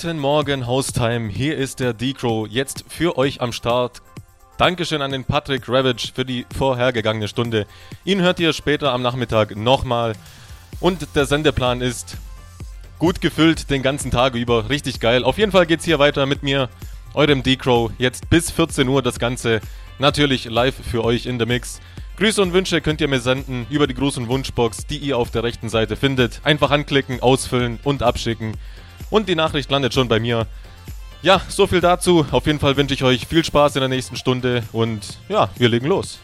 Guten Morgen, Haustime. Hier ist der D-Crow jetzt für euch am Start. Dankeschön an den Patrick Ravage für die vorhergegangene Stunde. Ihn hört ihr später am Nachmittag nochmal. Und der Sendeplan ist gut gefüllt den ganzen Tag über. Richtig geil. Auf jeden Fall geht's hier weiter mit mir, eurem D-Crow. Jetzt bis 14 Uhr das Ganze. Natürlich live für euch in der Mix. Grüße und Wünsche könnt ihr mir senden über die Gruß- und Wunschbox, die ihr auf der rechten Seite findet. Einfach anklicken, ausfüllen und abschicken. Und die Nachricht landet schon bei mir. Ja, so viel dazu. Auf jeden Fall wünsche ich euch viel Spaß in der nächsten Stunde und ja, wir legen los.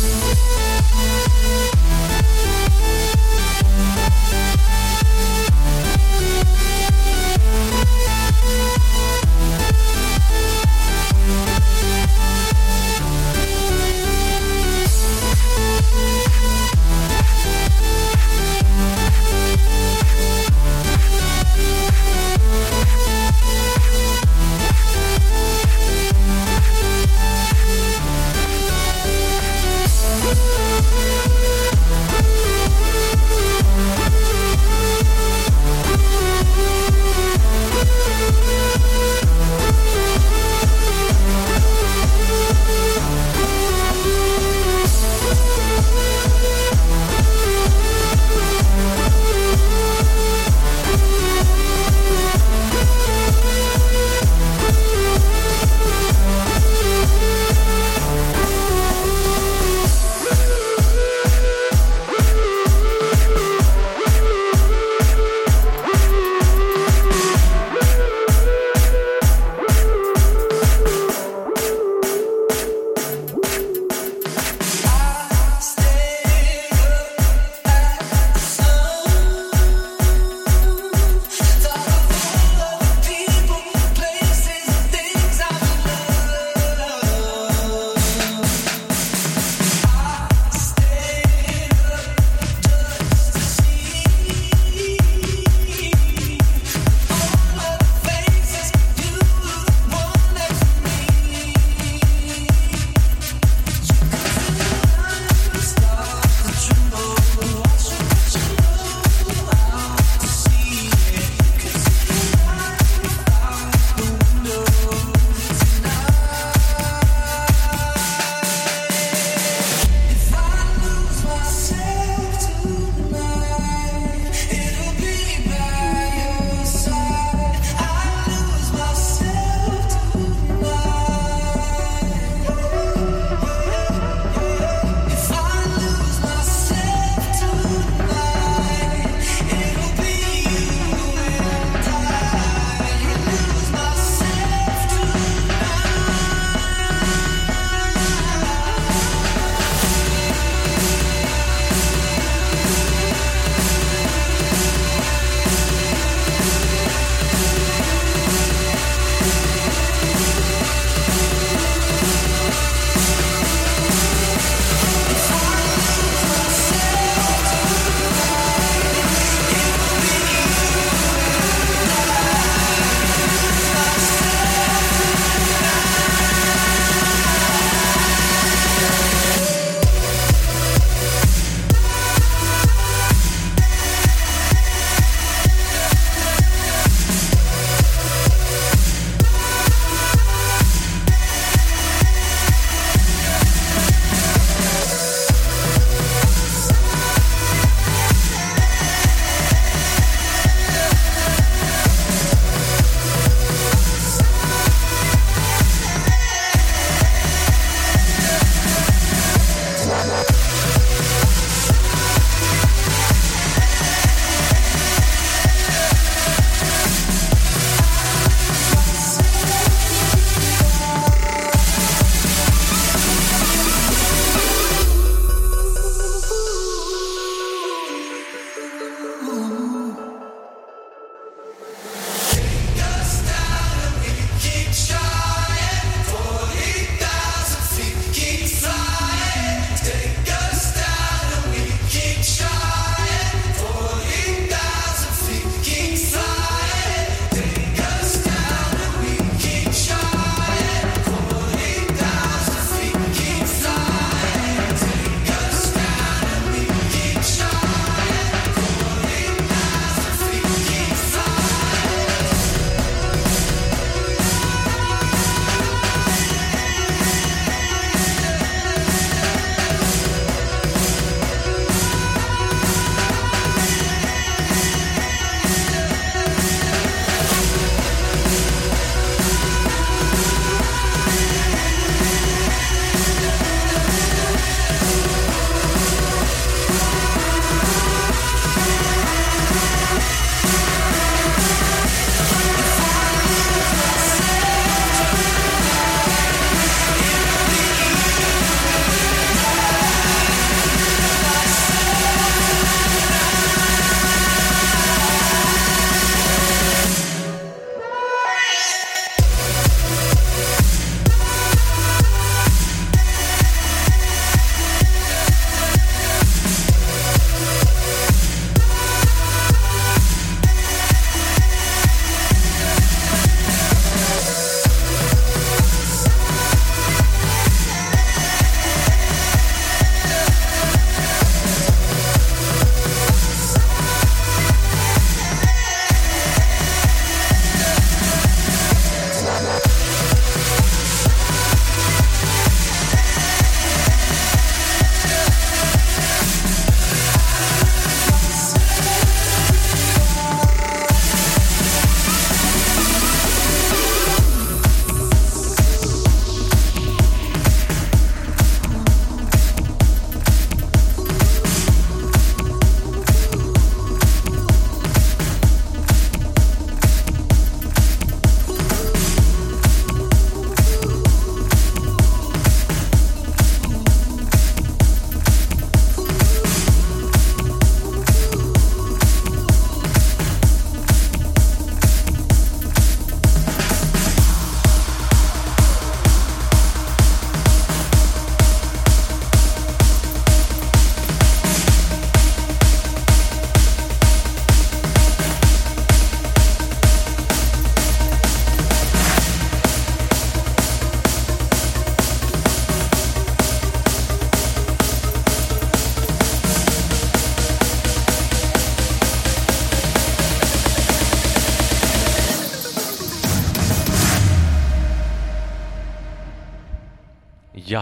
Bye.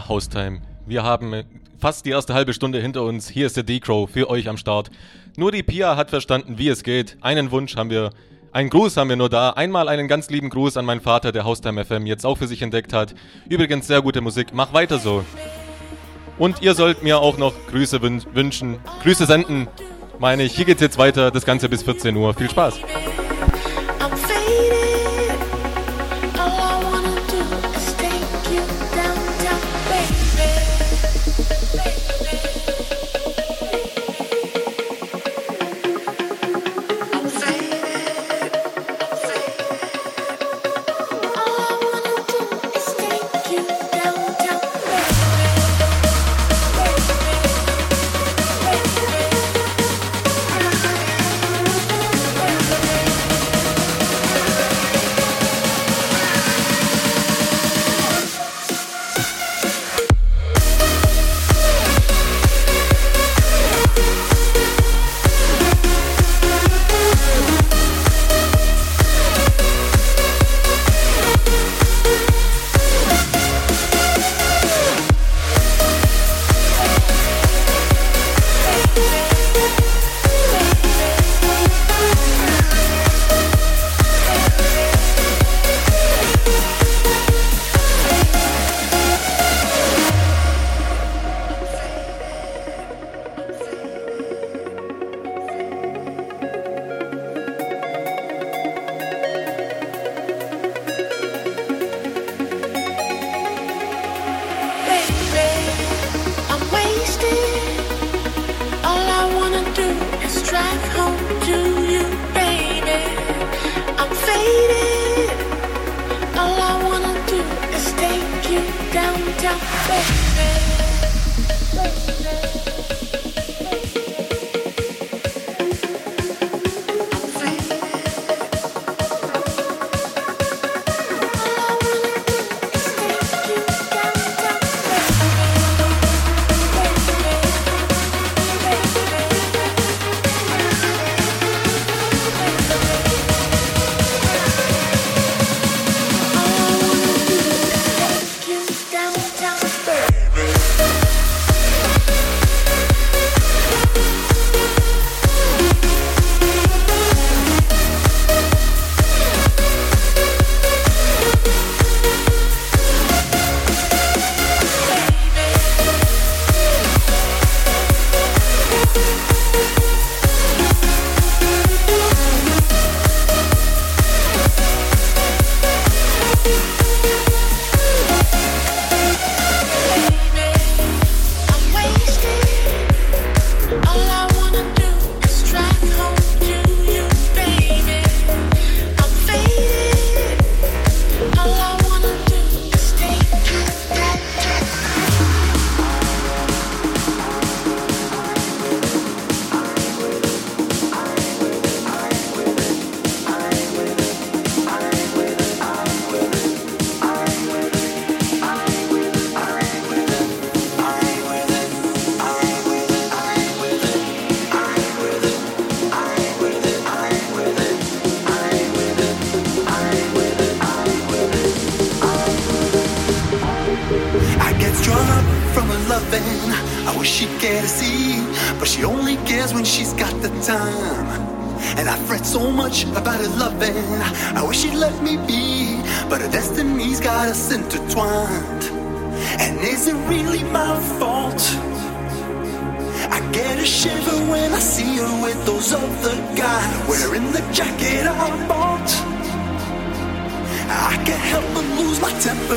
Haustime. Wir haben fast die erste halbe Stunde hinter uns. Hier ist der D-Crow für euch am Start. Nur die Pia hat verstanden, wie es geht. Einen Wunsch haben wir, einen Gruß haben wir nur da. Einmal einen ganz lieben Gruß an meinen Vater, der Haustime FM jetzt auch für sich entdeckt hat. Übrigens sehr gute Musik. Mach weiter so. Und ihr sollt mir auch noch Grüße wünschen, Grüße senden. Meine ich, hier geht's jetzt weiter, das Ganze bis 14 Uhr. Viel Spaß.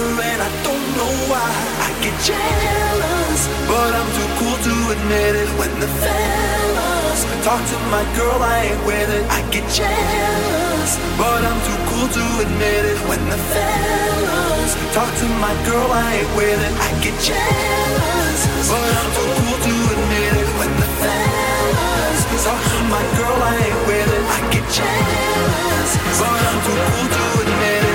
and I don't know why. I get jealous, but I'm too cool to admit it. When the fellas talk to my girl, I ain't with it. I get jealous, but I'm too cool to admit it. When the fellas talk to my girl, I ain't with it. I get jealous, but I'm too cool to admit it. When the fellas talk to my girl, I ain't with it. I get jealous, but I'm too cool to admit it.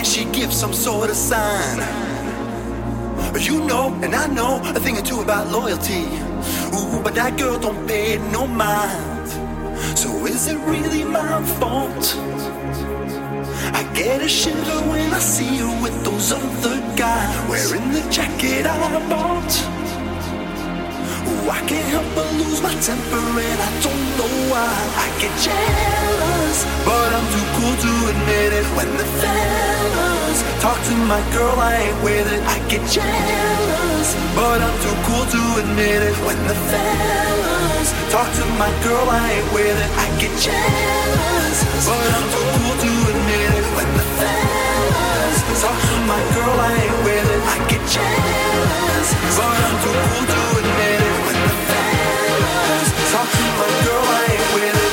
Can't she give some sort of sign? You know, and I know a thing or two about loyalty. Ooh, but that girl don't pay no mind. So is it really my fault? I get a shiver when I see her with those other guys wearing the jacket I bought. I can't help but lose my temper and I don't know why. I get jealous, but I'm too cool to admit it. When the fellas talk to my girl, I ain't with it. I get jealous, but I'm too cool to admit it. When the fellas talk to my girl, I ain't with it. I get jealous, but I'm too cool to admit it. When the fellas talk to my girl, I ain't with it. I get jealous, but I'm too cool to admit it. Talk to my girl, I ain't with it.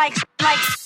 like, like.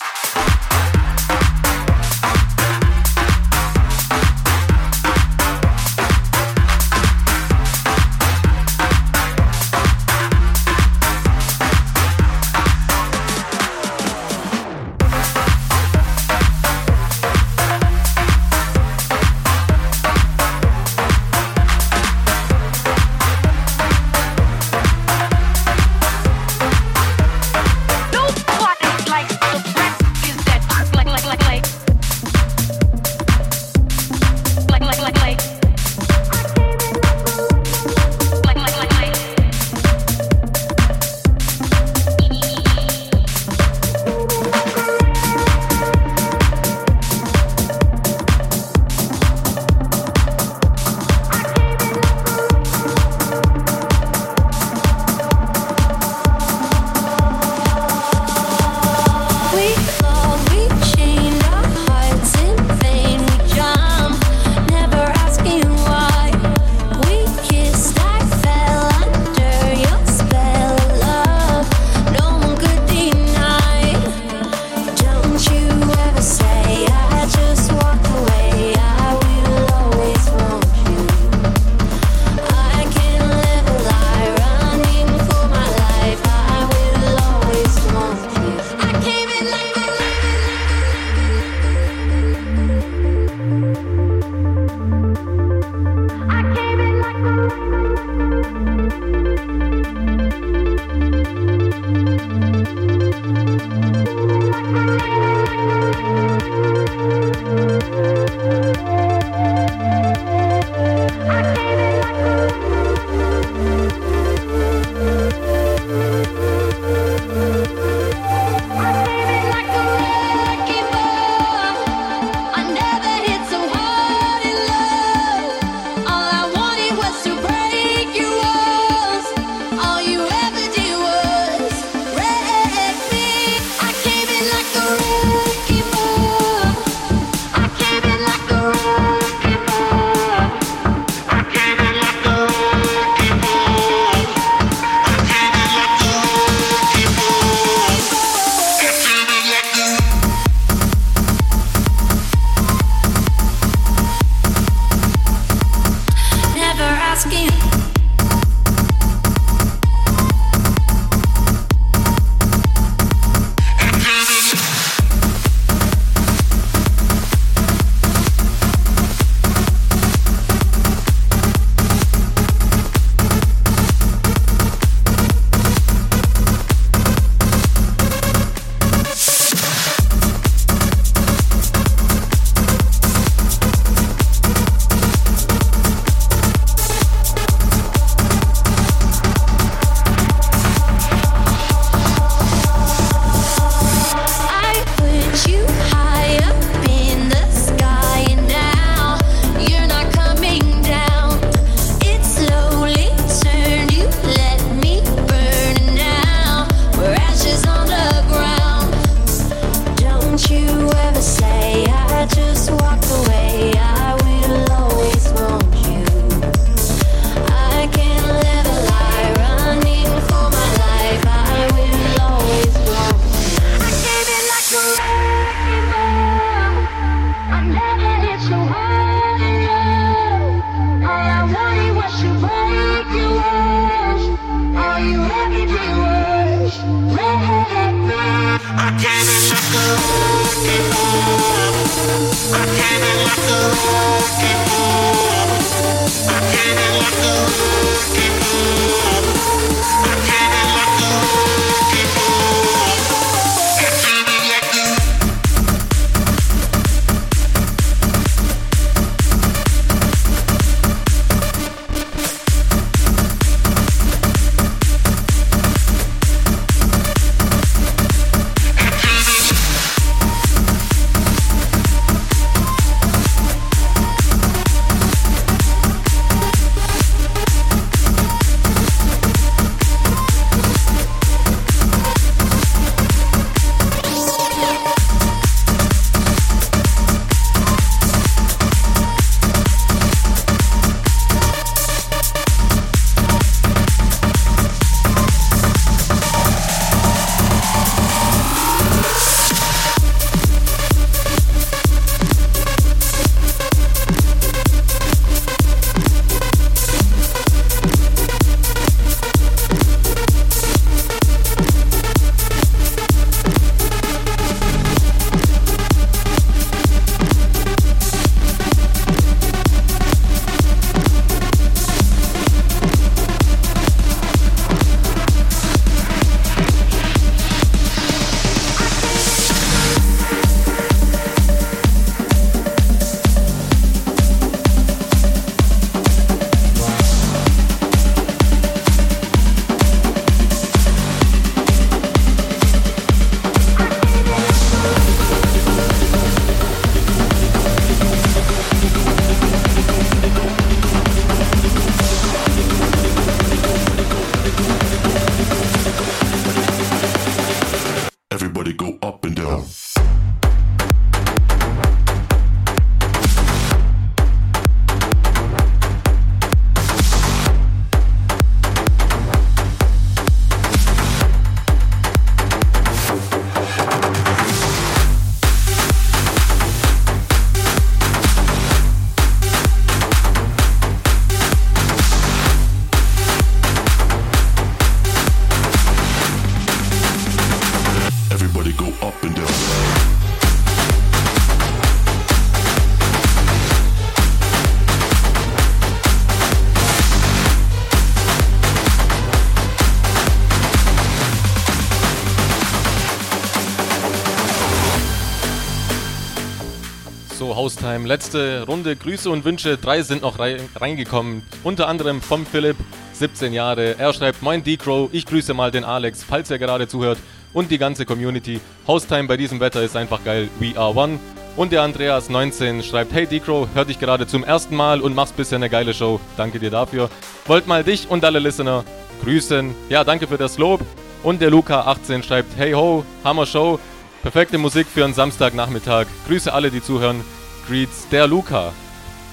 Haustime. Letzte Runde Grüße und Wünsche. Drei sind noch reingekommen. Unter anderem vom Philipp, 17 Jahre. Er schreibt: Moin D-Crow, ich grüße mal den Alex, falls er gerade zuhört. Und die ganze Community. Haustime bei diesem Wetter ist einfach geil. We are one. Und der Andreas 19 schreibt: Hey D-Crow, hör dich gerade zum ersten Mal und machst bisher eine geile Show. Danke dir dafür. Wollt mal dich und alle Listener grüßen. Ja, danke für das Lob. Und der Luca 18 schreibt: Hey ho, Hammer Show. Perfekte Musik für einen Samstagnachmittag. Grüße alle, die zuhören. Greets der Luca.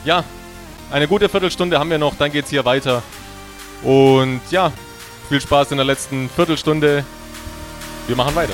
Ja, eine gute Viertelstunde haben wir noch, dann geht's hier weiter. Und ja, viel Spaß in der letzten Viertelstunde. Wir machen weiter.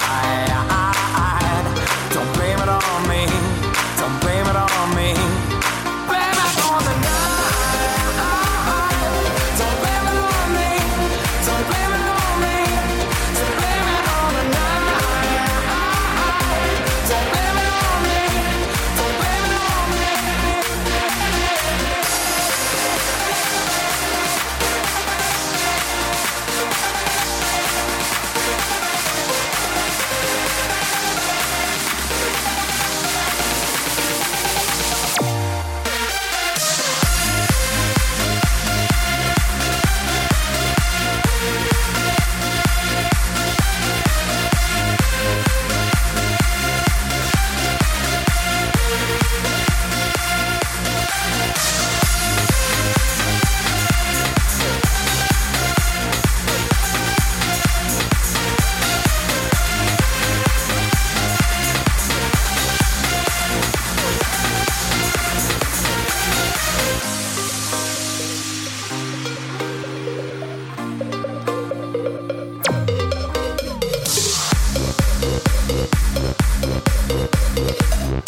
Yeah,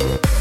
yeah.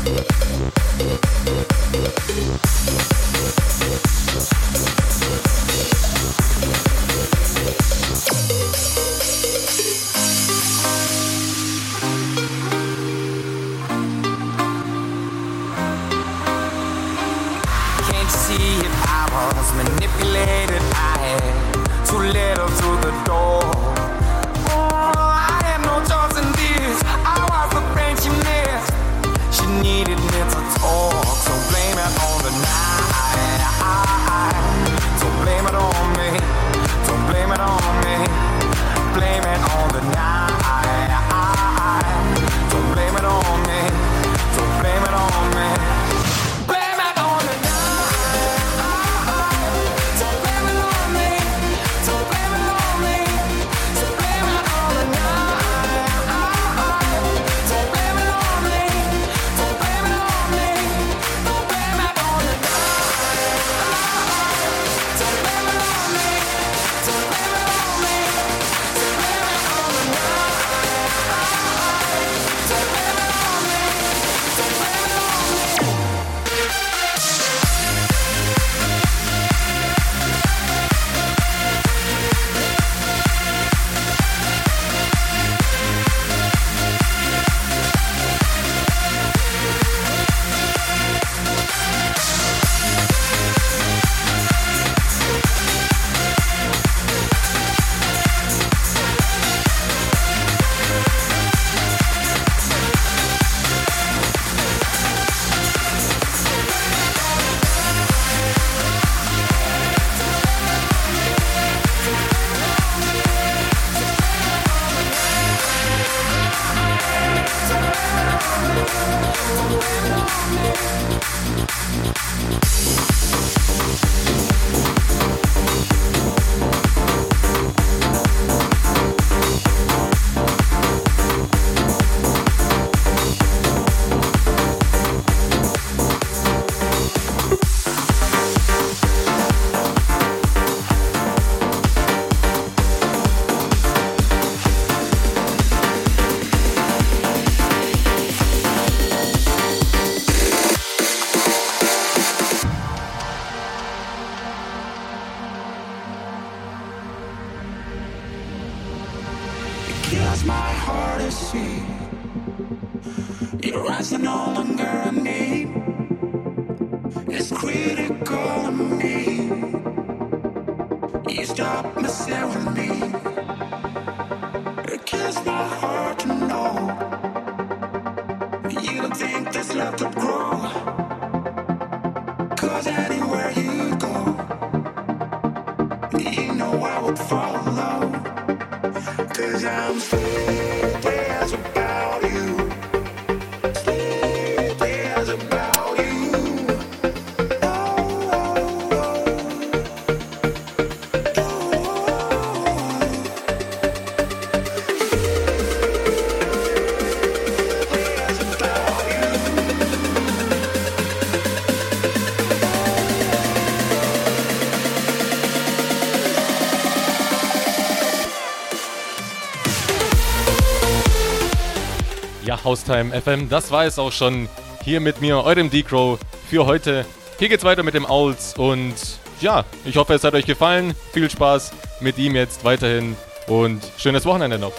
Ja, Haustime FM, das war es auch schon. Hier mit mir, eurem D-Crow für heute. Hier geht's weiter mit dem Owls und ja, ich hoffe, es hat euch gefallen. Viel Spaß mit ihm jetzt weiterhin und schönes Wochenende noch.